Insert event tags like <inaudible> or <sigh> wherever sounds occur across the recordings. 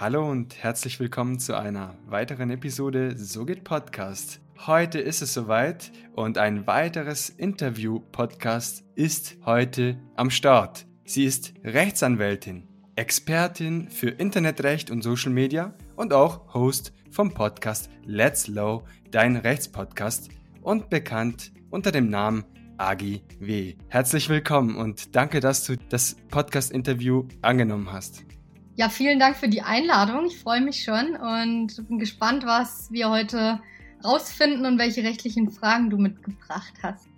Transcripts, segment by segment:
Hallo und herzlich willkommen zu einer weiteren Episode So geht Podcast. Heute ist es soweit und ein weiteres Interview-Podcast ist heute am Start. Sie ist Rechtsanwältin, Expertin für Internetrecht und Social Media und auch Host vom Podcast Let's Low, dein Rechtspodcast und bekannt unter dem Namen Agi W. Herzlich willkommen und danke, dass du das Podcast-Interview angenommen hast. Ja, vielen Dank für die Einladung. Ich freue mich schon und bin gespannt, was wir heute rausfinden und welche rechtlichen Fragen du mitgebracht hast.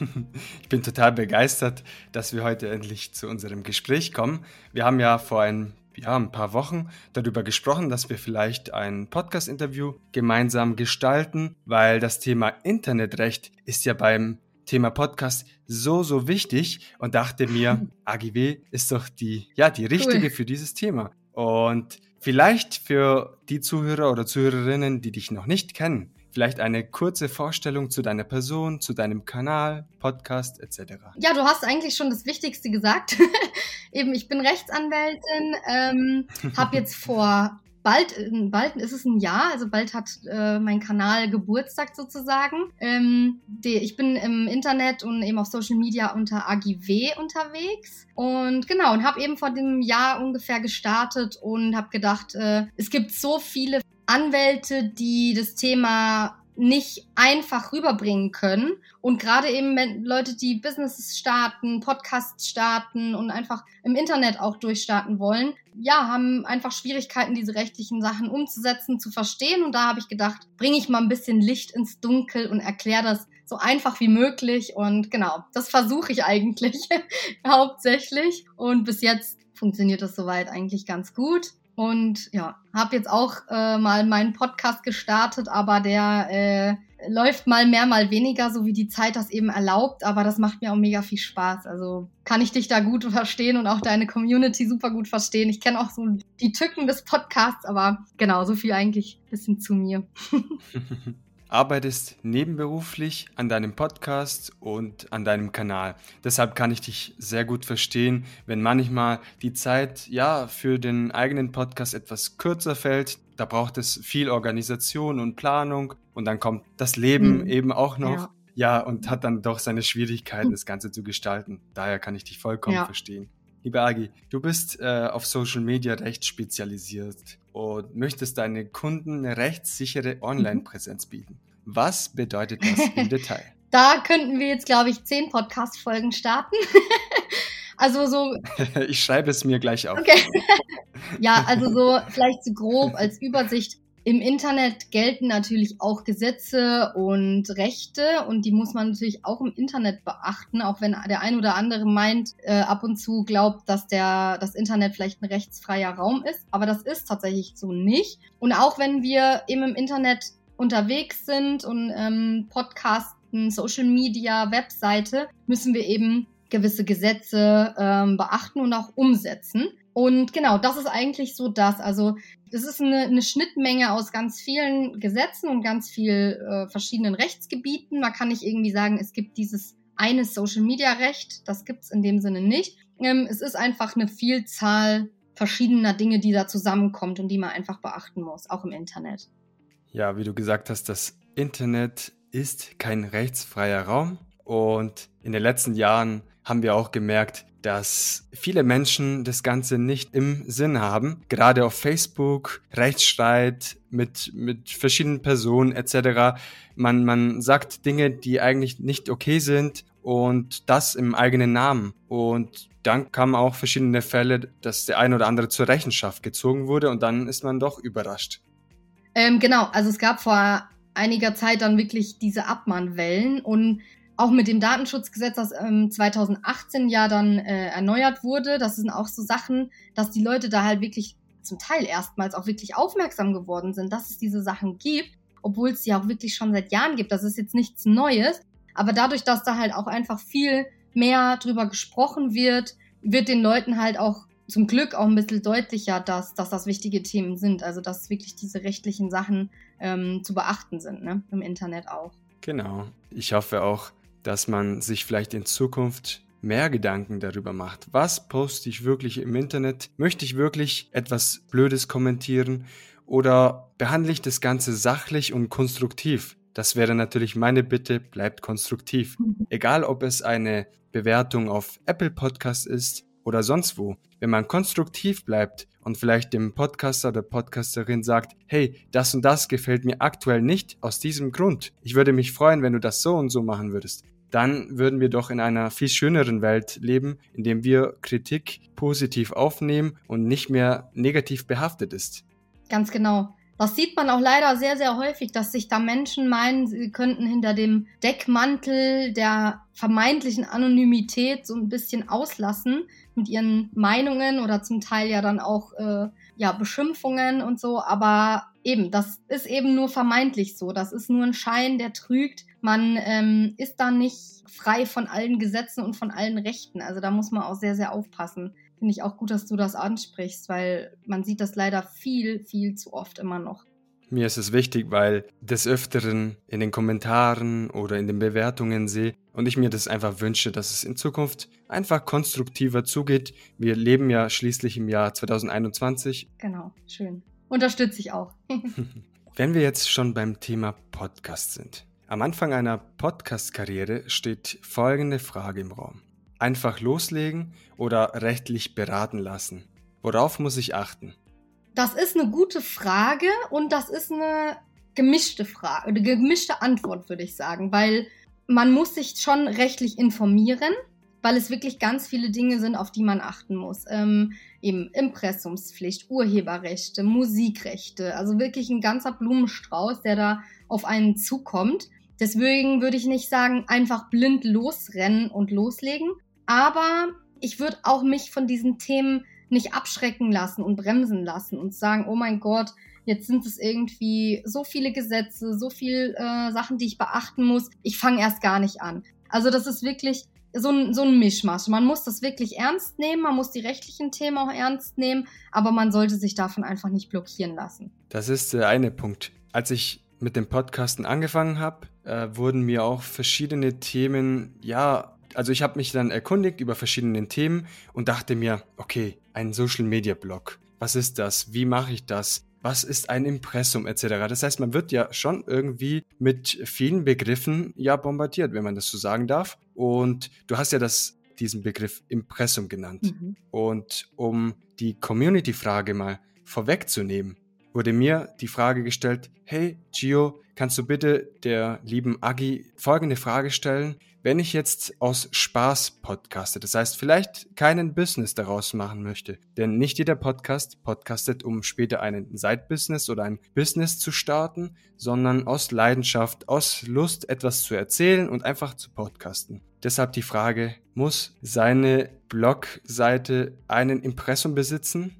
<laughs> Ich bin total begeistert, dass wir heute endlich zu unserem Gespräch kommen. Wir haben ja vor ein, ja, ein paar Wochen darüber gesprochen, dass wir vielleicht ein Podcast-Interview gemeinsam gestalten, weil das Thema Internetrecht ist ja beim Thema Podcast so, so wichtig und dachte mir, <laughs> AGW ist doch die, ja, die richtige cool. für dieses Thema. Und vielleicht für die Zuhörer oder Zuhörerinnen, die dich noch nicht kennen, vielleicht eine kurze Vorstellung zu deiner Person, zu deinem Kanal, Podcast etc. Ja, du hast eigentlich schon das Wichtigste gesagt. <laughs> Eben, ich bin Rechtsanwältin, ähm, habe jetzt <laughs> vor bald, bald ist es ein Jahr, also bald hat äh, mein Kanal Geburtstag sozusagen. Ähm, die, ich bin im Internet und eben auf Social Media unter AGW unterwegs. Und genau, und habe eben vor dem Jahr ungefähr gestartet und habe gedacht, äh, es gibt so viele Anwälte, die das Thema nicht einfach rüberbringen können. Und gerade eben wenn Leute, die Businesses starten, Podcasts starten und einfach im Internet auch durchstarten wollen, ja, haben einfach Schwierigkeiten, diese rechtlichen Sachen umzusetzen, zu verstehen. Und da habe ich gedacht, bringe ich mal ein bisschen Licht ins Dunkel und erkläre das so einfach wie möglich. Und genau, das versuche ich eigentlich <laughs> hauptsächlich. Und bis jetzt funktioniert das soweit eigentlich ganz gut. Und ja, habe jetzt auch äh, mal meinen Podcast gestartet, aber der äh, läuft mal mehr, mal weniger, so wie die Zeit das eben erlaubt. Aber das macht mir auch mega viel Spaß. Also kann ich dich da gut <laughs> verstehen und auch deine Community super gut verstehen. Ich kenne auch so die Tücken des Podcasts, aber genau, so viel eigentlich bisschen zu mir. <laughs> arbeitest nebenberuflich an deinem Podcast und an deinem Kanal. Deshalb kann ich dich sehr gut verstehen, wenn manchmal die Zeit ja für den eigenen Podcast etwas kürzer fällt. Da braucht es viel Organisation und Planung und dann kommt das Leben mhm. eben auch noch. Ja. ja. und hat dann doch seine Schwierigkeiten, das Ganze zu gestalten. Daher kann ich dich vollkommen ja. verstehen. Liebe Agi, du bist äh, auf Social Media recht spezialisiert und möchtest deinen Kunden eine rechtssichere Online-Präsenz bieten. Was bedeutet das <laughs> im Detail? Da könnten wir jetzt, glaube ich, zehn Podcast-Folgen starten. <laughs> also so. <laughs> ich schreibe es mir gleich auf. Okay. ja, also so vielleicht so grob als Übersicht. Im Internet gelten natürlich auch Gesetze und Rechte und die muss man natürlich auch im Internet beachten, auch wenn der ein oder andere meint, äh, ab und zu glaubt, dass der, das Internet vielleicht ein rechtsfreier Raum ist. Aber das ist tatsächlich so nicht. Und auch wenn wir eben im Internet unterwegs sind und ähm, Podcasten, Social Media, Webseite, müssen wir eben gewisse Gesetze ähm, beachten und auch umsetzen. Und genau, das ist eigentlich so das. Also das ist eine, eine Schnittmenge aus ganz vielen Gesetzen und ganz viel äh, verschiedenen Rechtsgebieten. Man kann nicht irgendwie sagen, es gibt dieses eine Social-Media-Recht. Das gibt es in dem Sinne nicht. Ähm, es ist einfach eine Vielzahl verschiedener Dinge, die da zusammenkommt und die man einfach beachten muss, auch im Internet. Ja, wie du gesagt hast, das Internet ist kein rechtsfreier Raum. Und in den letzten Jahren haben wir auch gemerkt, dass viele Menschen das Ganze nicht im Sinn haben. Gerade auf Facebook, Rechtsstreit mit, mit verschiedenen Personen etc. Man, man sagt Dinge, die eigentlich nicht okay sind und das im eigenen Namen. Und dann kamen auch verschiedene Fälle, dass der ein oder andere zur Rechenschaft gezogen wurde und dann ist man doch überrascht. Ähm, genau, also es gab vor einiger Zeit dann wirklich diese Abmahnwellen und auch mit dem Datenschutzgesetz, das ähm, 2018 ja dann äh, erneuert wurde, das sind auch so Sachen, dass die Leute da halt wirklich zum Teil erstmals auch wirklich aufmerksam geworden sind, dass es diese Sachen gibt, obwohl es sie auch wirklich schon seit Jahren gibt. Das ist jetzt nichts Neues. Aber dadurch, dass da halt auch einfach viel mehr drüber gesprochen wird, wird den Leuten halt auch zum Glück auch ein bisschen deutlicher, dass, dass das wichtige Themen sind. Also dass wirklich diese rechtlichen Sachen ähm, zu beachten sind, ne? im Internet auch. Genau. Ich hoffe auch, dass man sich vielleicht in Zukunft mehr Gedanken darüber macht. Was poste ich wirklich im Internet? Möchte ich wirklich etwas Blödes kommentieren? Oder behandle ich das Ganze sachlich und konstruktiv? Das wäre natürlich meine Bitte, bleibt konstruktiv. Egal, ob es eine Bewertung auf Apple Podcast ist oder sonst wo. Wenn man konstruktiv bleibt und vielleicht dem Podcaster oder Podcasterin sagt, hey, das und das gefällt mir aktuell nicht aus diesem Grund. Ich würde mich freuen, wenn du das so und so machen würdest. Dann würden wir doch in einer viel schöneren Welt leben, in dem wir Kritik positiv aufnehmen und nicht mehr negativ behaftet ist. Ganz genau. Das sieht man auch leider sehr, sehr häufig, dass sich da Menschen meinen, sie könnten hinter dem Deckmantel der vermeintlichen Anonymität so ein bisschen auslassen mit ihren Meinungen oder zum Teil ja dann auch äh, ja, Beschimpfungen und so. Aber eben, das ist eben nur vermeintlich so. Das ist nur ein Schein, der trügt. Man ähm, ist da nicht frei von allen Gesetzen und von allen Rechten. Also da muss man auch sehr, sehr aufpassen finde ich auch gut, dass du das ansprichst, weil man sieht das leider viel, viel zu oft immer noch. Mir ist es wichtig, weil des Öfteren in den Kommentaren oder in den Bewertungen sehe und ich mir das einfach wünsche, dass es in Zukunft einfach konstruktiver zugeht. Wir leben ja schließlich im Jahr 2021. Genau, schön. Unterstütze ich auch. <laughs> Wenn wir jetzt schon beim Thema Podcast sind. Am Anfang einer Podcast-Karriere steht folgende Frage im Raum. Einfach loslegen oder rechtlich beraten lassen? Worauf muss ich achten? Das ist eine gute Frage und das ist eine gemischte Frage, eine gemischte Antwort, würde ich sagen, weil man muss sich schon rechtlich informieren, weil es wirklich ganz viele Dinge sind, auf die man achten muss. Ähm, eben Impressumspflicht, Urheberrechte, Musikrechte, also wirklich ein ganzer Blumenstrauß, der da auf einen zukommt. Deswegen würde ich nicht sagen, einfach blind losrennen und loslegen. Aber ich würde auch mich von diesen Themen nicht abschrecken lassen und bremsen lassen und sagen, oh mein Gott, jetzt sind es irgendwie so viele Gesetze, so viele äh, Sachen, die ich beachten muss. Ich fange erst gar nicht an. Also das ist wirklich so ein, so ein Mischmasch. Man muss das wirklich ernst nehmen, man muss die rechtlichen Themen auch ernst nehmen, aber man sollte sich davon einfach nicht blockieren lassen. Das ist der eine Punkt. Als ich mit dem Podcasten angefangen habe, äh, wurden mir auch verschiedene Themen, ja, also ich habe mich dann erkundigt über verschiedene Themen und dachte mir, okay, ein Social Media Blog. Was ist das? Wie mache ich das? Was ist ein Impressum etc. Das heißt, man wird ja schon irgendwie mit vielen Begriffen ja bombardiert, wenn man das so sagen darf. Und du hast ja das diesen Begriff Impressum genannt. Mhm. Und um die Community-Frage mal vorwegzunehmen, wurde mir die Frage gestellt, hey Gio, kannst du bitte der lieben Agi folgende Frage stellen? Wenn ich jetzt aus Spaß podcaste, das heißt vielleicht keinen Business daraus machen möchte, denn nicht jeder Podcast podcastet, um später einen Side-Business oder ein Business zu starten, sondern aus Leidenschaft, aus Lust etwas zu erzählen und einfach zu podcasten. Deshalb die Frage, muss seine Blogseite einen Impressum besitzen?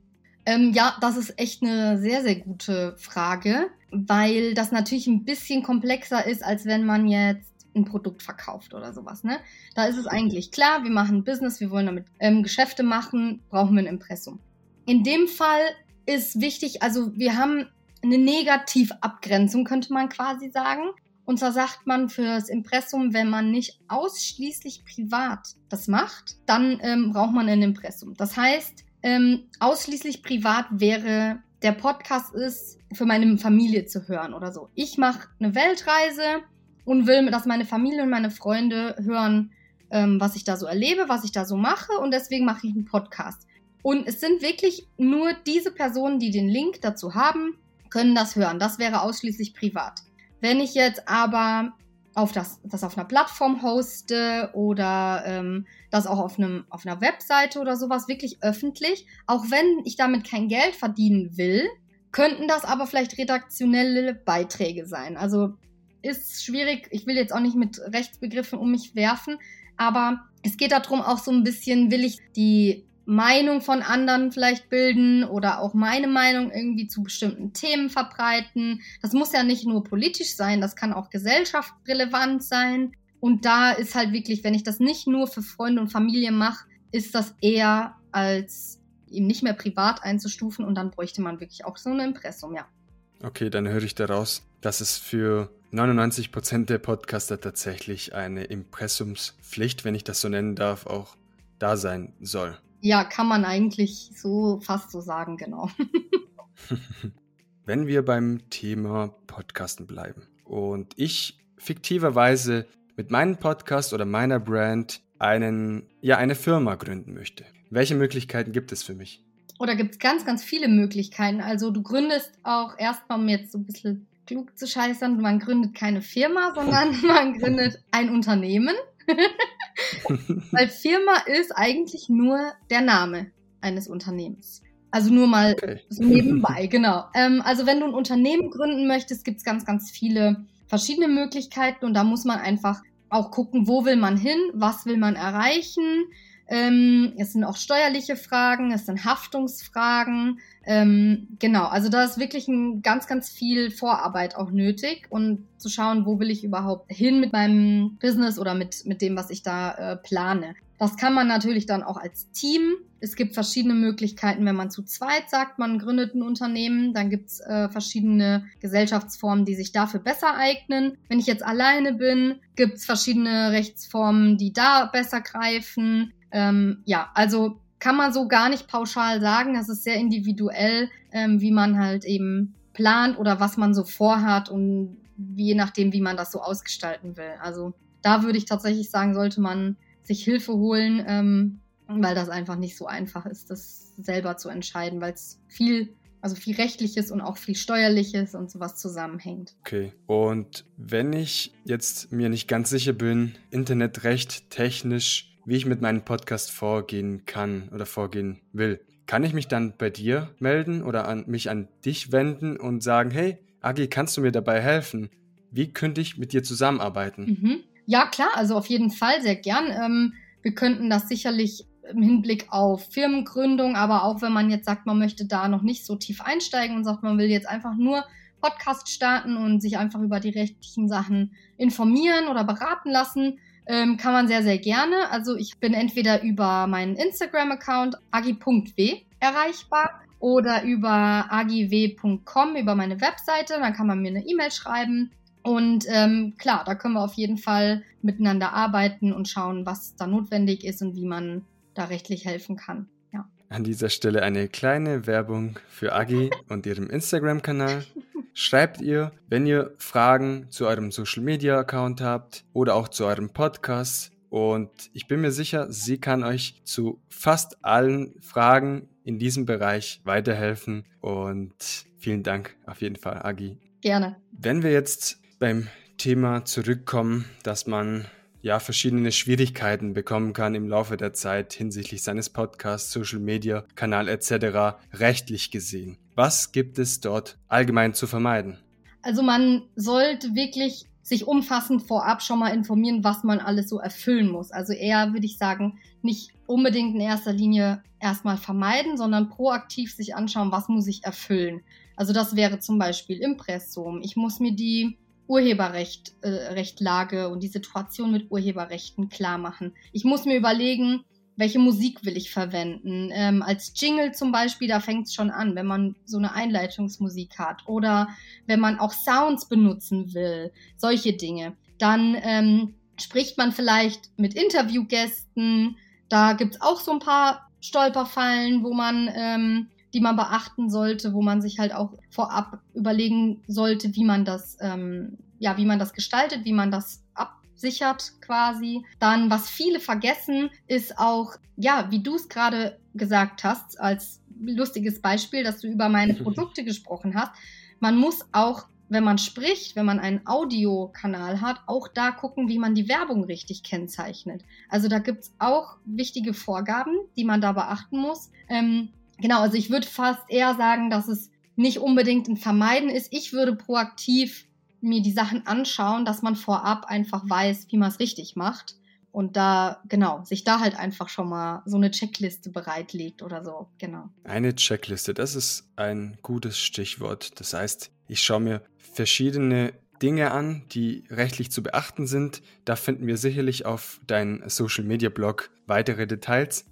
Ähm, ja, das ist echt eine sehr, sehr gute Frage, weil das natürlich ein bisschen komplexer ist, als wenn man jetzt ein Produkt verkauft oder sowas. Ne? Da ist es eigentlich klar, wir machen ein Business, wir wollen damit ähm, Geschäfte machen, brauchen wir ein Impressum. In dem Fall ist wichtig, also wir haben eine Negativabgrenzung, könnte man quasi sagen. Und zwar sagt man fürs Impressum, wenn man nicht ausschließlich privat das macht, dann ähm, braucht man ein Impressum. Das heißt, ähm, ausschließlich privat wäre, der Podcast ist für meine Familie zu hören oder so. Ich mache eine Weltreise und will, dass meine Familie und meine Freunde hören, ähm, was ich da so erlebe, was ich da so mache und deswegen mache ich einen Podcast. Und es sind wirklich nur diese Personen, die den Link dazu haben, können das hören. Das wäre ausschließlich privat. Wenn ich jetzt aber auf das, das auf einer Plattform hoste oder ähm, das auch auf, einem, auf einer Webseite oder sowas wirklich öffentlich, auch wenn ich damit kein Geld verdienen will, könnten das aber vielleicht redaktionelle Beiträge sein. Also ist schwierig, ich will jetzt auch nicht mit Rechtsbegriffen um mich werfen, aber es geht darum auch so ein bisschen, will ich die Meinung von anderen vielleicht bilden oder auch meine Meinung irgendwie zu bestimmten Themen verbreiten. Das muss ja nicht nur politisch sein, das kann auch gesellschaftsrelevant sein. Und da ist halt wirklich, wenn ich das nicht nur für Freunde und Familie mache, ist das eher als eben nicht mehr privat einzustufen und dann bräuchte man wirklich auch so ein Impressum, ja. Okay, dann höre ich daraus, dass es für 99 Prozent der Podcaster tatsächlich eine Impressumspflicht, wenn ich das so nennen darf, auch da sein soll. Ja, kann man eigentlich so fast so sagen, genau. <laughs> wenn wir beim Thema Podcasten bleiben und ich fiktiverweise mit meinem Podcast oder meiner Brand einen, ja, eine Firma gründen möchte. Welche Möglichkeiten gibt es für mich? Oder gibt es ganz, ganz viele Möglichkeiten. Also du gründest auch erstmal, um jetzt so ein bisschen klug zu scheißern, man gründet keine Firma, sondern <laughs> man gründet ein Unternehmen. <laughs> Weil Firma ist eigentlich nur der Name eines Unternehmens. Also nur mal okay. so nebenbei, genau. Ähm, also wenn du ein Unternehmen gründen möchtest, gibt es ganz, ganz viele verschiedene Möglichkeiten und da muss man einfach auch gucken, wo will man hin, was will man erreichen. Ähm, es sind auch steuerliche Fragen, es sind Haftungsfragen. Ähm, genau, also da ist wirklich ein ganz, ganz viel Vorarbeit auch nötig und zu schauen, wo will ich überhaupt hin mit meinem Business oder mit, mit dem, was ich da äh, plane. Das kann man natürlich dann auch als Team. Es gibt verschiedene Möglichkeiten, wenn man zu zweit sagt, man gründet ein Unternehmen, dann gibt es äh, verschiedene Gesellschaftsformen, die sich dafür besser eignen. Wenn ich jetzt alleine bin, gibt es verschiedene Rechtsformen, die da besser greifen. Ähm, ja, also kann man so gar nicht pauschal sagen. Das ist sehr individuell, ähm, wie man halt eben plant oder was man so vorhat und je nachdem, wie man das so ausgestalten will. Also da würde ich tatsächlich sagen, sollte man sich Hilfe holen, ähm, weil das einfach nicht so einfach ist, das selber zu entscheiden, weil es viel, also viel rechtliches und auch viel steuerliches und sowas zusammenhängt. Okay. Und wenn ich jetzt mir nicht ganz sicher bin, Internetrecht technisch, wie ich mit meinem Podcast vorgehen kann oder vorgehen will, kann ich mich dann bei dir melden oder an mich an dich wenden und sagen, hey, Agi, kannst du mir dabei helfen? Wie könnte ich mit dir zusammenarbeiten? Mhm. Ja, klar, also auf jeden Fall sehr gern. Ähm, wir könnten das sicherlich im Hinblick auf Firmengründung, aber auch wenn man jetzt sagt, man möchte da noch nicht so tief einsteigen und sagt, man will jetzt einfach nur Podcast starten und sich einfach über die rechtlichen Sachen informieren oder beraten lassen, ähm, kann man sehr, sehr gerne. Also ich bin entweder über meinen Instagram-Account agi.w erreichbar oder über agiw.com, über meine Webseite. Dann kann man mir eine E-Mail schreiben und ähm, klar, da können wir auf jeden Fall miteinander arbeiten und schauen, was da notwendig ist und wie man da rechtlich helfen kann. Ja. An dieser Stelle eine kleine Werbung für Agi und ihrem Instagram-Kanal. Schreibt ihr, wenn ihr Fragen zu eurem Social-Media-Account habt oder auch zu eurem Podcast. Und ich bin mir sicher, sie kann euch zu fast allen Fragen in diesem Bereich weiterhelfen. Und vielen Dank auf jeden Fall, Agi. Gerne. Wenn wir jetzt beim Thema zurückkommen, dass man ja verschiedene Schwierigkeiten bekommen kann im Laufe der Zeit hinsichtlich seines Podcasts, Social Media, Kanal etc. rechtlich gesehen. Was gibt es dort allgemein zu vermeiden? Also man sollte wirklich sich umfassend vorab schon mal informieren, was man alles so erfüllen muss. Also eher würde ich sagen, nicht unbedingt in erster Linie erstmal vermeiden, sondern proaktiv sich anschauen, was muss ich erfüllen. Also das wäre zum Beispiel Impressum. Ich muss mir die Urheberrechtlage äh, und die Situation mit Urheberrechten klar machen. Ich muss mir überlegen, welche Musik will ich verwenden. Ähm, als Jingle zum Beispiel, da fängt es schon an, wenn man so eine Einleitungsmusik hat oder wenn man auch Sounds benutzen will, solche Dinge. Dann ähm, spricht man vielleicht mit Interviewgästen. Da gibt es auch so ein paar Stolperfallen, wo man ähm, die man beachten sollte, wo man sich halt auch vorab überlegen sollte, wie man das, ähm, ja, wie man das gestaltet, wie man das absichert quasi. Dann, was viele vergessen, ist auch, ja, wie du es gerade gesagt hast, als lustiges Beispiel, dass du über meine <laughs> Produkte gesprochen hast. Man muss auch wenn man spricht, wenn man einen Audiokanal hat, auch da gucken, wie man die Werbung richtig kennzeichnet. Also da gibt es auch wichtige Vorgaben, die man da beachten muss. Ähm, Genau, also ich würde fast eher sagen, dass es nicht unbedingt ein Vermeiden ist. Ich würde proaktiv mir die Sachen anschauen, dass man vorab einfach weiß, wie man es richtig macht. Und da, genau, sich da halt einfach schon mal so eine Checkliste bereitlegt oder so, genau. Eine Checkliste, das ist ein gutes Stichwort. Das heißt, ich schaue mir verschiedene Dinge an, die rechtlich zu beachten sind. Da finden wir sicherlich auf deinem Social Media Blog weitere Details.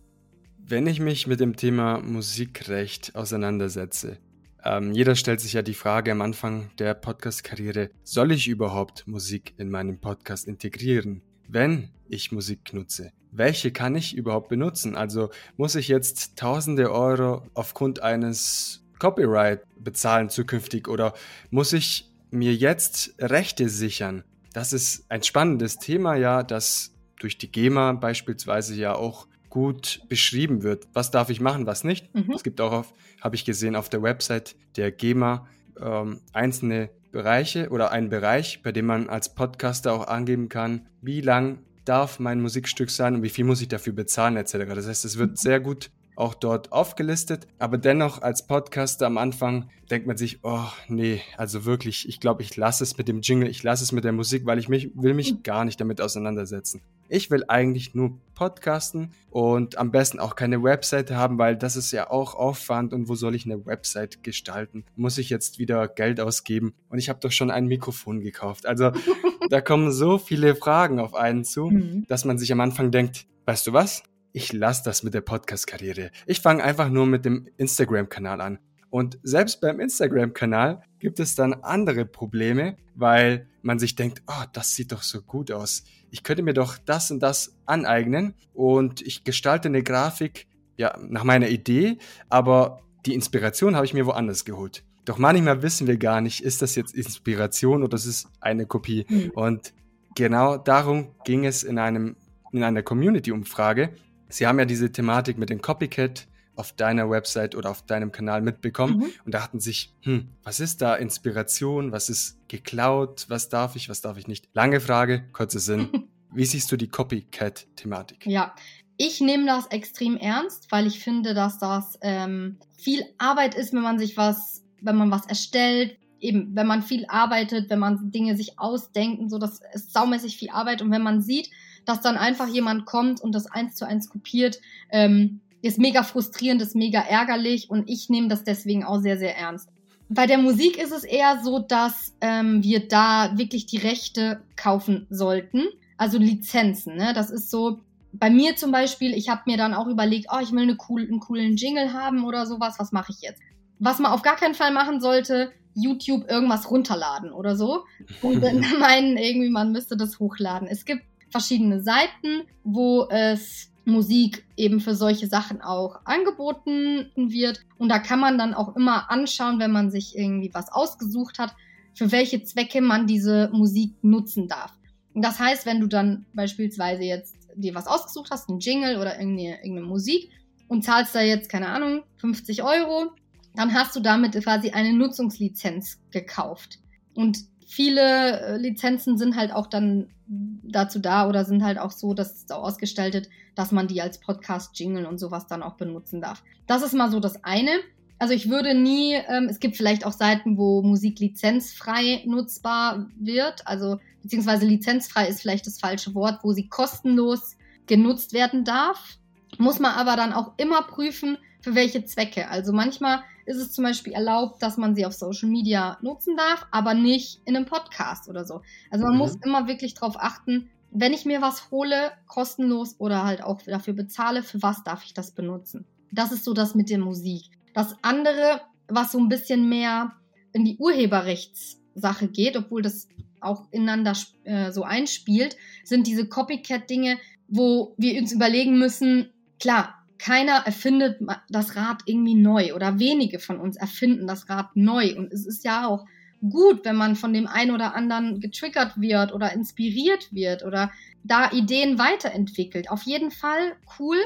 Wenn ich mich mit dem Thema Musikrecht auseinandersetze, Ähm, jeder stellt sich ja die Frage am Anfang der Podcast-Karriere, soll ich überhaupt Musik in meinem Podcast integrieren? Wenn ich Musik nutze, welche kann ich überhaupt benutzen? Also muss ich jetzt tausende Euro aufgrund eines Copyright bezahlen zukünftig oder muss ich mir jetzt Rechte sichern? Das ist ein spannendes Thema, ja, das durch die GEMA beispielsweise ja auch gut beschrieben wird. Was darf ich machen, was nicht? Mhm. Es gibt auch, habe ich gesehen, auf der Website der GEMA ähm, einzelne Bereiche oder einen Bereich, bei dem man als Podcaster auch angeben kann, wie lang darf mein Musikstück sein und wie viel muss ich dafür bezahlen etc. Das heißt, es wird mhm. sehr gut auch dort aufgelistet. Aber dennoch als Podcaster am Anfang denkt man sich, oh nee, also wirklich, ich glaube, ich lasse es mit dem Jingle, ich lasse es mit der Musik, weil ich mich, will mich mhm. gar nicht damit auseinandersetzen. Ich will eigentlich nur podcasten und am besten auch keine Webseite haben, weil das ist ja auch Aufwand und wo soll ich eine Website gestalten? Muss ich jetzt wieder Geld ausgeben? Und ich habe doch schon ein Mikrofon gekauft. Also <laughs> da kommen so viele Fragen auf einen zu, mhm. dass man sich am Anfang denkt, weißt du was? ich lasse das mit der Podcast-Karriere. Ich fange einfach nur mit dem Instagram-Kanal an. Und selbst beim Instagram-Kanal gibt es dann andere Probleme, weil man sich denkt, oh, das sieht doch so gut aus. Ich könnte mir doch das und das aneignen und ich gestalte eine Grafik ja nach meiner Idee, aber die Inspiration habe ich mir woanders geholt. Doch manchmal wissen wir gar nicht, ist das jetzt Inspiration oder ist es eine Kopie? Mhm. Und genau darum ging es in einem in einer Community-Umfrage, Sie haben ja diese Thematik mit dem Copycat auf deiner Website oder auf deinem Kanal mitbekommen mhm. und dachten sich, hm, was ist da Inspiration, was ist geklaut, was darf ich, was darf ich nicht? Lange Frage, kurzer Sinn. <laughs> Wie siehst du die Copycat-Thematik? Ja, ich nehme das extrem ernst, weil ich finde, dass das ähm, viel Arbeit ist, wenn man sich was, wenn man was erstellt, eben, wenn man viel arbeitet, wenn man Dinge sich ausdenkt und so, das ist saumäßig viel Arbeit und wenn man sieht, dass dann einfach jemand kommt und das eins zu eins kopiert, ähm, ist mega frustrierend, ist mega ärgerlich und ich nehme das deswegen auch sehr, sehr ernst. Bei der Musik ist es eher so, dass ähm, wir da wirklich die Rechte kaufen sollten, also Lizenzen. Ne? Das ist so, bei mir zum Beispiel, ich habe mir dann auch überlegt, oh, ich will eine cool, einen coolen Jingle haben oder sowas, was mache ich jetzt? Was man auf gar keinen Fall machen sollte, YouTube irgendwas runterladen oder so und dann <laughs> meinen irgendwie, man müsste das hochladen. Es gibt verschiedene Seiten, wo es Musik eben für solche Sachen auch angeboten wird. Und da kann man dann auch immer anschauen, wenn man sich irgendwie was ausgesucht hat, für welche Zwecke man diese Musik nutzen darf. Und das heißt, wenn du dann beispielsweise jetzt dir was ausgesucht hast, ein Jingle oder irgendeine, irgendeine Musik und zahlst da jetzt, keine Ahnung, 50 Euro, dann hast du damit quasi eine Nutzungslizenz gekauft. Und viele äh, Lizenzen sind halt auch dann dazu da oder sind halt auch so, dass es so ausgestaltet, dass man die als Podcast-Jingle und sowas dann auch benutzen darf. Das ist mal so das eine. Also ich würde nie, ähm, es gibt vielleicht auch Seiten, wo Musik lizenzfrei nutzbar wird, also beziehungsweise lizenzfrei ist vielleicht das falsche Wort, wo sie kostenlos genutzt werden darf. Muss man aber dann auch immer prüfen, für welche Zwecke. Also manchmal ist es zum Beispiel erlaubt, dass man sie auf Social Media nutzen darf, aber nicht in einem Podcast oder so. Also man mhm. muss immer wirklich darauf achten, wenn ich mir was hole, kostenlos oder halt auch dafür bezahle, für was darf ich das benutzen? Das ist so das mit der Musik. Das andere, was so ein bisschen mehr in die Urheberrechtssache geht, obwohl das auch ineinander äh, so einspielt, sind diese Copycat-Dinge, wo wir uns überlegen müssen, klar, keiner erfindet das Rad irgendwie neu oder wenige von uns erfinden das Rad neu. Und es ist ja auch gut, wenn man von dem einen oder anderen getriggert wird oder inspiriert wird oder da Ideen weiterentwickelt. Auf jeden Fall cool,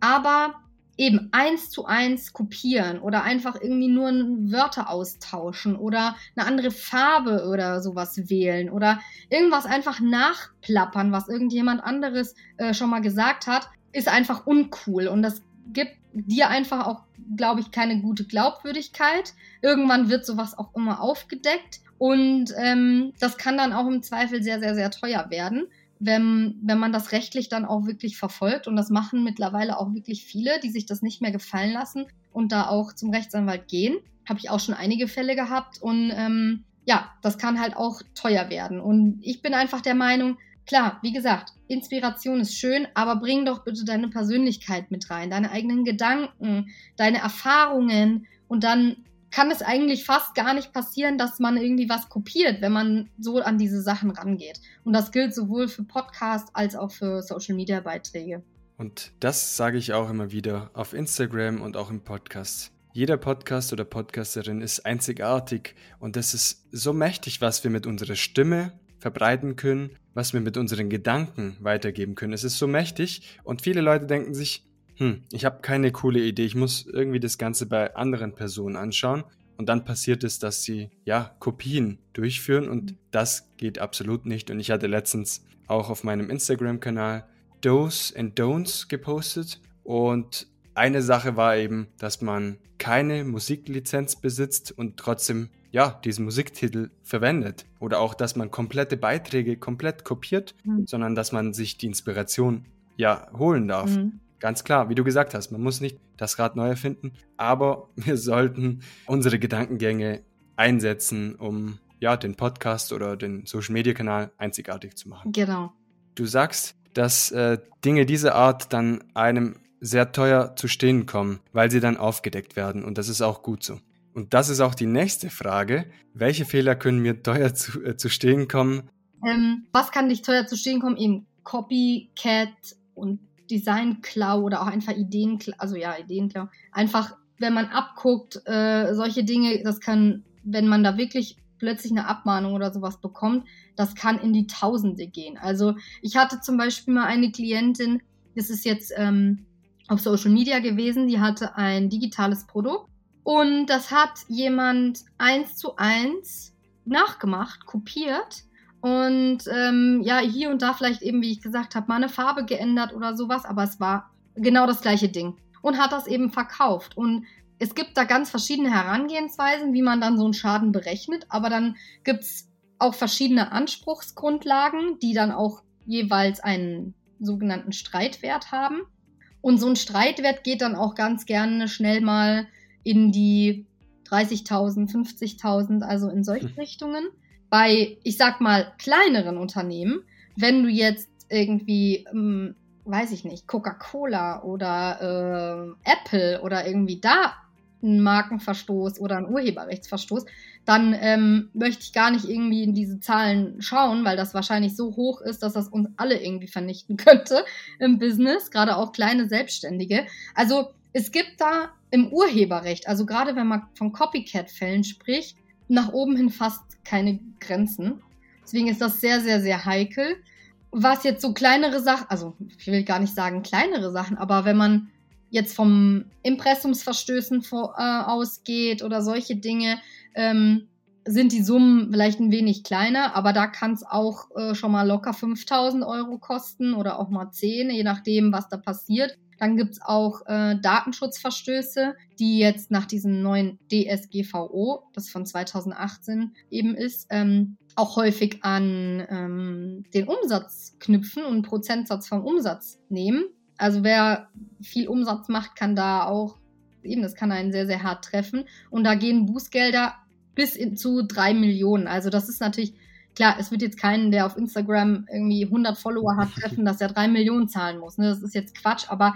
aber eben eins zu eins kopieren oder einfach irgendwie nur Wörter austauschen oder eine andere Farbe oder sowas wählen oder irgendwas einfach nachplappern, was irgendjemand anderes äh, schon mal gesagt hat, ist einfach uncool und das gibt dir einfach auch, glaube ich, keine gute Glaubwürdigkeit. Irgendwann wird sowas auch immer aufgedeckt und ähm, das kann dann auch im Zweifel sehr, sehr, sehr teuer werden, wenn, wenn man das rechtlich dann auch wirklich verfolgt. Und das machen mittlerweile auch wirklich viele, die sich das nicht mehr gefallen lassen und da auch zum Rechtsanwalt gehen. Habe ich auch schon einige Fälle gehabt und ähm, ja, das kann halt auch teuer werden. Und ich bin einfach der Meinung, Klar, wie gesagt, Inspiration ist schön, aber bring doch bitte deine Persönlichkeit mit rein, deine eigenen Gedanken, deine Erfahrungen und dann kann es eigentlich fast gar nicht passieren, dass man irgendwie was kopiert, wenn man so an diese Sachen rangeht. Und das gilt sowohl für Podcasts als auch für Social-Media-Beiträge. Und das sage ich auch immer wieder auf Instagram und auch im Podcast. Jeder Podcast oder Podcasterin ist einzigartig und es ist so mächtig, was wir mit unserer Stimme verbreiten können, was wir mit unseren Gedanken weitergeben können. Es ist so mächtig und viele Leute denken sich, hm, ich habe keine coole Idee, ich muss irgendwie das Ganze bei anderen Personen anschauen. Und dann passiert es, dass sie ja Kopien durchführen und das geht absolut nicht. Und ich hatte letztens auch auf meinem Instagram-Kanal Do's and Don'ts gepostet und eine Sache war eben, dass man keine Musiklizenz besitzt und trotzdem ja diesen Musiktitel verwendet oder auch, dass man komplette Beiträge komplett kopiert, mhm. sondern dass man sich die Inspiration ja holen darf. Mhm. Ganz klar, wie du gesagt hast, man muss nicht das Rad neu erfinden, aber <laughs> wir sollten unsere Gedankengänge einsetzen, um ja den Podcast oder den Social Media Kanal einzigartig zu machen. Genau. Du sagst, dass äh, Dinge dieser Art dann einem sehr teuer zu stehen kommen, weil sie dann aufgedeckt werden und das ist auch gut so. Und das ist auch die nächste Frage. Welche Fehler können mir teuer zu, äh, zu stehen kommen? Ähm, was kann dich teuer zu stehen kommen? Eben Copycat und Designklau oder auch einfach Ideenklau, also ja, Ideenklau. Einfach, wenn man abguckt, äh, solche Dinge, das kann, wenn man da wirklich plötzlich eine Abmahnung oder sowas bekommt, das kann in die Tausende gehen. Also ich hatte zum Beispiel mal eine Klientin, das ist jetzt ähm, auf Social Media gewesen, die hatte ein digitales Produkt und das hat jemand eins zu eins nachgemacht, kopiert und ähm, ja, hier und da vielleicht eben, wie ich gesagt habe, mal eine Farbe geändert oder sowas, aber es war genau das gleiche Ding. Und hat das eben verkauft. Und es gibt da ganz verschiedene Herangehensweisen, wie man dann so einen Schaden berechnet, aber dann gibt es auch verschiedene Anspruchsgrundlagen, die dann auch jeweils einen sogenannten Streitwert haben. Und so ein Streitwert geht dann auch ganz gerne schnell mal in die 30.000, 50.000, also in solche hm. Richtungen bei, ich sag mal, kleineren Unternehmen, wenn du jetzt irgendwie, ähm, weiß ich nicht, Coca-Cola oder äh, Apple oder irgendwie da einen Markenverstoß oder einen Urheberrechtsverstoß, dann ähm, möchte ich gar nicht irgendwie in diese Zahlen schauen, weil das wahrscheinlich so hoch ist, dass das uns alle irgendwie vernichten <laughs> könnte im Business, gerade auch kleine Selbstständige. Also es gibt da im Urheberrecht, also gerade wenn man von Copycat-Fällen spricht, nach oben hin fast keine Grenzen. Deswegen ist das sehr, sehr, sehr heikel. Was jetzt so kleinere Sachen, also ich will gar nicht sagen kleinere Sachen, aber wenn man jetzt vom Impressumsverstößen vor, äh, ausgeht oder solche Dinge, ähm, sind die Summen vielleicht ein wenig kleiner, aber da kann es auch äh, schon mal locker 5000 Euro kosten oder auch mal 10, je nachdem, was da passiert. Dann gibt es auch äh, Datenschutzverstöße, die jetzt nach diesem neuen DSGVO, das von 2018 eben ist, ähm, auch häufig an ähm, den Umsatz knüpfen und einen Prozentsatz vom Umsatz nehmen. Also wer viel Umsatz macht, kann da auch, eben, das kann einen sehr, sehr hart treffen. Und da gehen Bußgelder bis in, zu drei Millionen. Also das ist natürlich klar, es wird jetzt keinen, der auf Instagram irgendwie 100 Follower hat, <laughs> treffen, dass er drei Millionen zahlen muss. Ne? Das ist jetzt Quatsch, aber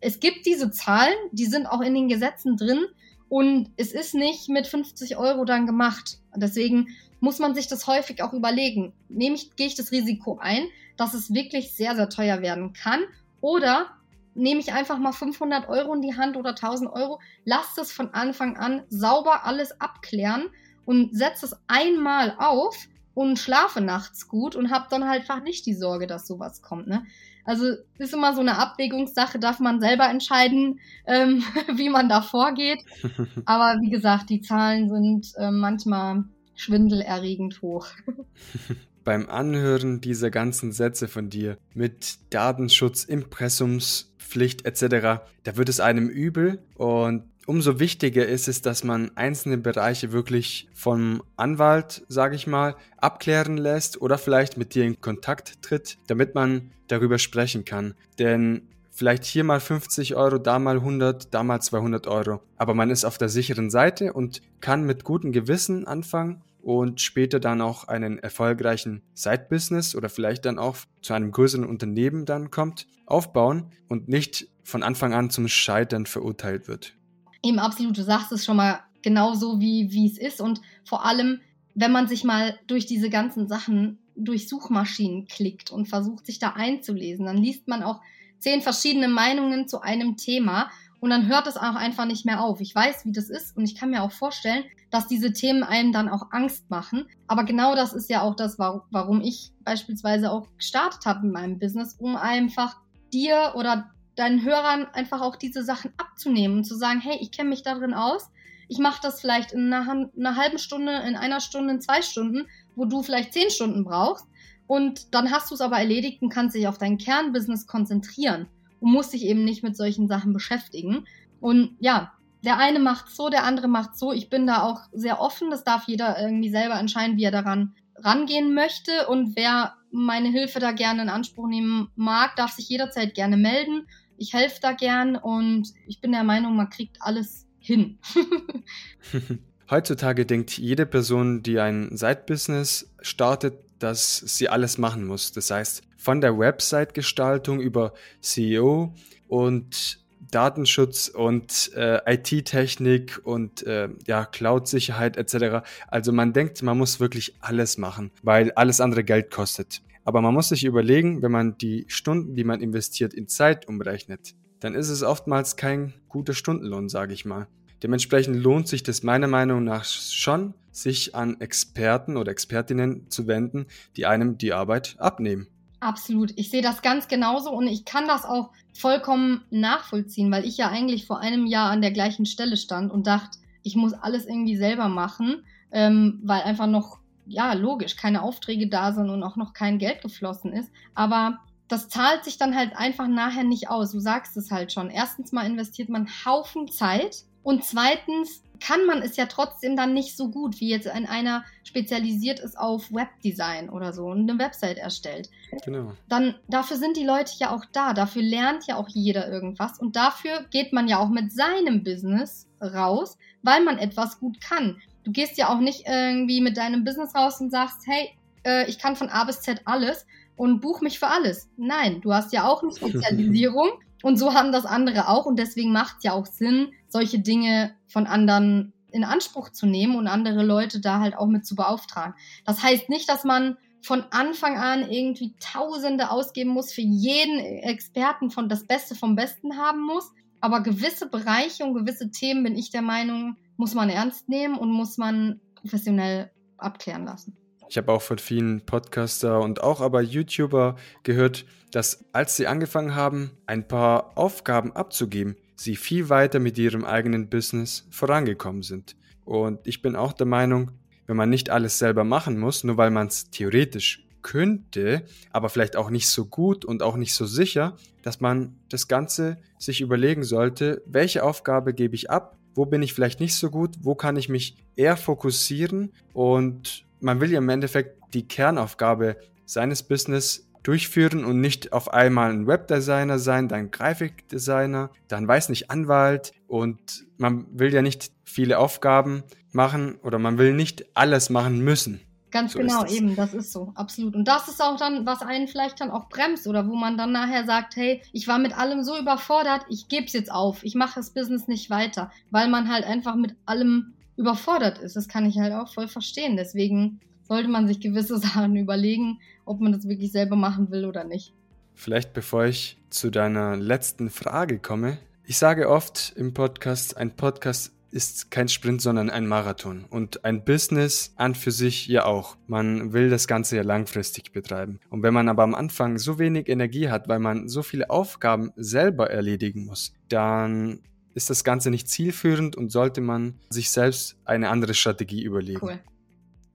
es gibt diese Zahlen, die sind auch in den Gesetzen drin und es ist nicht mit 50 Euro dann gemacht. Deswegen muss man sich das häufig auch überlegen. Nehme ich, gehe ich das Risiko ein, dass es wirklich sehr, sehr teuer werden kann oder nehme ich einfach mal 500 Euro in die Hand oder 1000 Euro, lasst es von Anfang an sauber alles abklären und setze es einmal auf und schlafe nachts gut und habe dann halt einfach nicht die Sorge, dass sowas kommt. Ne? Also ist immer so eine Abwägungssache, darf man selber entscheiden, ähm, <laughs> wie man da vorgeht. <laughs> Aber wie gesagt, die Zahlen sind äh, manchmal schwindelerregend hoch. <laughs> Beim Anhören dieser ganzen Sätze von dir mit Datenschutz, Impressumspflicht etc., da wird es einem übel und umso wichtiger ist es, dass man einzelne Bereiche wirklich vom Anwalt, sage ich mal, abklären lässt oder vielleicht mit dir in Kontakt tritt, damit man darüber sprechen kann. Denn vielleicht hier mal 50 Euro, da mal 100, da mal 200 Euro. Aber man ist auf der sicheren Seite und kann mit gutem Gewissen anfangen und später dann auch einen erfolgreichen Side-Business oder vielleicht dann auch zu einem größeren Unternehmen dann kommt, aufbauen und nicht von Anfang an zum Scheitern verurteilt wird. Eben absolut, du sagst es schon mal genauso wie, wie es ist. Und vor allem, wenn man sich mal durch diese ganzen Sachen durch Suchmaschinen klickt und versucht, sich da einzulesen, dann liest man auch zehn verschiedene Meinungen zu einem Thema und dann hört es auch einfach nicht mehr auf. Ich weiß, wie das ist und ich kann mir auch vorstellen, dass diese Themen einem dann auch Angst machen. Aber genau das ist ja auch das, warum ich beispielsweise auch gestartet habe in meinem Business, um einfach dir oder deinen Hörern einfach auch diese Sachen abzunehmen und zu sagen, hey, ich kenne mich darin aus. Ich mache das vielleicht in einer, einer, halben Stunde, in einer Stunde, in zwei Stunden, wo du vielleicht zehn Stunden brauchst. Und dann hast du es aber erledigt und kannst dich auf dein Kernbusiness konzentrieren und musst dich eben nicht mit solchen Sachen beschäftigen. Und ja, der eine macht so, der andere macht so. Ich bin da auch sehr offen. Das darf jeder irgendwie selber entscheiden, wie er daran rangehen möchte. Und wer meine Hilfe da gerne in Anspruch nehmen mag, darf sich jederzeit gerne melden. Ich helfe da gern und ich bin der Meinung, man kriegt alles hin. <laughs> Heutzutage denkt jede Person, die ein Side-Business startet, dass sie alles machen muss. Das heißt, von der Website-Gestaltung über CEO und Datenschutz und äh, IT-Technik und äh, ja, Cloud-Sicherheit etc. Also man denkt, man muss wirklich alles machen, weil alles andere Geld kostet. Aber man muss sich überlegen, wenn man die Stunden, die man investiert, in Zeit umrechnet, dann ist es oftmals kein guter Stundenlohn, sage ich mal. Dementsprechend lohnt sich das meiner Meinung nach schon, sich an Experten oder Expertinnen zu wenden, die einem die Arbeit abnehmen. Absolut. Ich sehe das ganz genauso und ich kann das auch vollkommen nachvollziehen, weil ich ja eigentlich vor einem Jahr an der gleichen Stelle stand und dachte, ich muss alles irgendwie selber machen, ähm, weil einfach noch, ja, logisch, keine Aufträge da sind und auch noch kein Geld geflossen ist. Aber das zahlt sich dann halt einfach nachher nicht aus. Du sagst es halt schon. Erstens mal investiert man Haufen Zeit und zweitens kann man es ja trotzdem dann nicht so gut, wie jetzt ein einer spezialisiert ist auf Webdesign oder so und eine Website erstellt. Genau. Dann dafür sind die Leute ja auch da, dafür lernt ja auch jeder irgendwas und dafür geht man ja auch mit seinem Business raus, weil man etwas gut kann. Du gehst ja auch nicht irgendwie mit deinem Business raus und sagst, hey, äh, ich kann von A bis Z alles und buch mich für alles. Nein, du hast ja auch eine <laughs> Spezialisierung und so haben das andere auch und deswegen macht es ja auch Sinn, solche Dinge von anderen in Anspruch zu nehmen und andere Leute da halt auch mit zu beauftragen. Das heißt nicht, dass man von Anfang an irgendwie Tausende ausgeben muss, für jeden Experten von das Beste vom Besten haben muss. Aber gewisse Bereiche und gewisse Themen, bin ich der Meinung, muss man ernst nehmen und muss man professionell abklären lassen. Ich habe auch von vielen Podcaster und auch aber YouTuber gehört, dass als sie angefangen haben, ein paar Aufgaben abzugeben, sie viel weiter mit ihrem eigenen Business vorangekommen sind. Und ich bin auch der Meinung, wenn man nicht alles selber machen muss, nur weil man es theoretisch könnte, aber vielleicht auch nicht so gut und auch nicht so sicher, dass man das Ganze sich überlegen sollte, welche Aufgabe gebe ich ab, wo bin ich vielleicht nicht so gut, wo kann ich mich eher fokussieren und man will ja im Endeffekt die Kernaufgabe seines Business durchführen und nicht auf einmal ein Webdesigner sein, dann Grafikdesigner, dann weiß nicht Anwalt und man will ja nicht viele Aufgaben machen oder man will nicht alles machen müssen. Ganz so genau, eben, das ist so, absolut. Und das ist auch dann, was einen vielleicht dann auch bremst oder wo man dann nachher sagt, hey, ich war mit allem so überfordert, ich gebe es jetzt auf, ich mache das Business nicht weiter, weil man halt einfach mit allem überfordert ist. Das kann ich halt auch voll verstehen. Deswegen sollte man sich gewisse <laughs> Sachen überlegen, ob man das wirklich selber machen will oder nicht. Vielleicht bevor ich zu deiner letzten Frage komme. Ich sage oft im Podcast, ein Podcast ist kein Sprint, sondern ein Marathon. Und ein Business an für sich ja auch. Man will das Ganze ja langfristig betreiben. Und wenn man aber am Anfang so wenig Energie hat, weil man so viele Aufgaben selber erledigen muss, dann ist das Ganze nicht zielführend und sollte man sich selbst eine andere Strategie überlegen. Cool.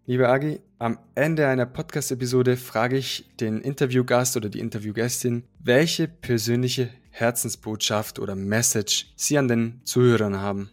Liebe Agi, am Ende einer Podcast-Episode frage ich den Interviewgast oder die Interviewgästin, welche persönliche Herzensbotschaft oder Message sie an den Zuhörern haben.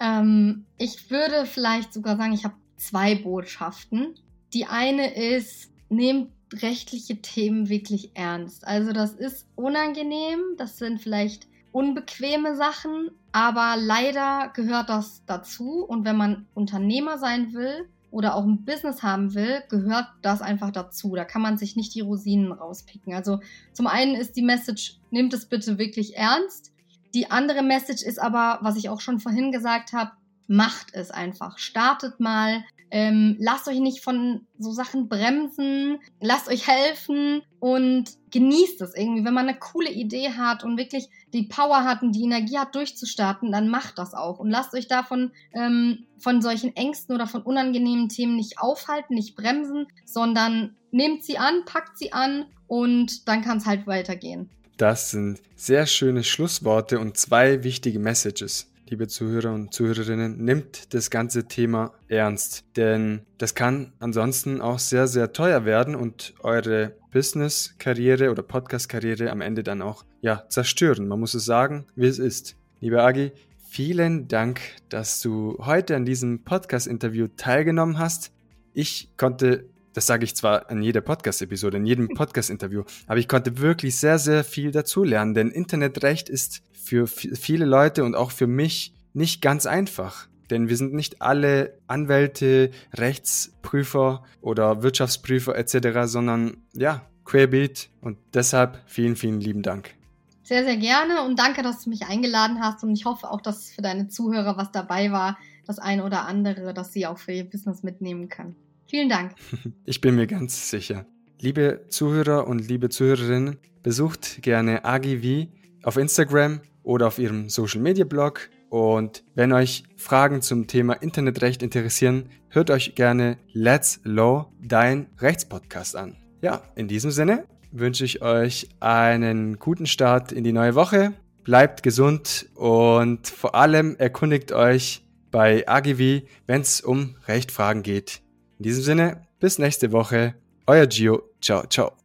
Ähm, ich würde vielleicht sogar sagen, ich habe zwei Botschaften. Die eine ist, nehmt rechtliche Themen wirklich ernst. Also das ist unangenehm, das sind vielleicht unbequeme Sachen, aber leider gehört das dazu. Und wenn man Unternehmer sein will oder auch ein Business haben will, gehört das einfach dazu. Da kann man sich nicht die Rosinen rauspicken. Also zum einen ist die Message, nehmt es bitte wirklich ernst. Die andere Message ist aber, was ich auch schon vorhin gesagt habe, macht es einfach. Startet mal, ähm, lasst euch nicht von so Sachen bremsen, lasst euch helfen und genießt es irgendwie. Wenn man eine coole Idee hat und wirklich die Power hat und die Energie hat, durchzustarten, dann macht das auch. Und lasst euch davon ähm, von solchen Ängsten oder von unangenehmen Themen nicht aufhalten, nicht bremsen, sondern nehmt sie an, packt sie an und dann kann es halt weitergehen. Das sind sehr schöne Schlussworte und zwei wichtige Messages liebe Zuhörer und Zuhörerinnen, nimmt das ganze Thema ernst. Denn das kann ansonsten auch sehr, sehr teuer werden und eure Business-Karriere oder Podcast-Karriere am Ende dann auch ja, zerstören. Man muss es sagen, wie es ist. Lieber Agi, vielen Dank, dass du heute an diesem Podcast-Interview teilgenommen hast. Ich konnte das sage ich zwar in jeder Podcast-Episode, in jedem Podcast-Interview, aber ich konnte wirklich sehr, sehr viel dazulernen, denn Internetrecht ist für viele Leute und auch für mich nicht ganz einfach. Denn wir sind nicht alle Anwälte, Rechtsprüfer oder Wirtschaftsprüfer etc., sondern ja, querbeet. Und deshalb vielen, vielen lieben Dank. Sehr, sehr gerne und danke, dass du mich eingeladen hast. Und ich hoffe auch, dass für deine Zuhörer was dabei war, das eine oder andere, dass sie auch für ihr Business mitnehmen können. Vielen Dank. <laughs> Ich bin mir ganz sicher. Liebe Zuhörer und liebe Zuhörerinnen, besucht gerne AgiV auf Instagram oder auf ihrem Social Media Blog. Und wenn euch Fragen zum Thema Internetrecht interessieren, hört euch gerne Let's Law, dein Rechtspodcast an. Ja, in diesem Sinne wünsche ich euch einen guten Start in die neue Woche. Bleibt gesund und vor allem erkundigt euch bei AGV, wenn es um Rechtfragen geht. In diesem Sinne, bis nächste Woche. Euer Gio. Ciao, ciao.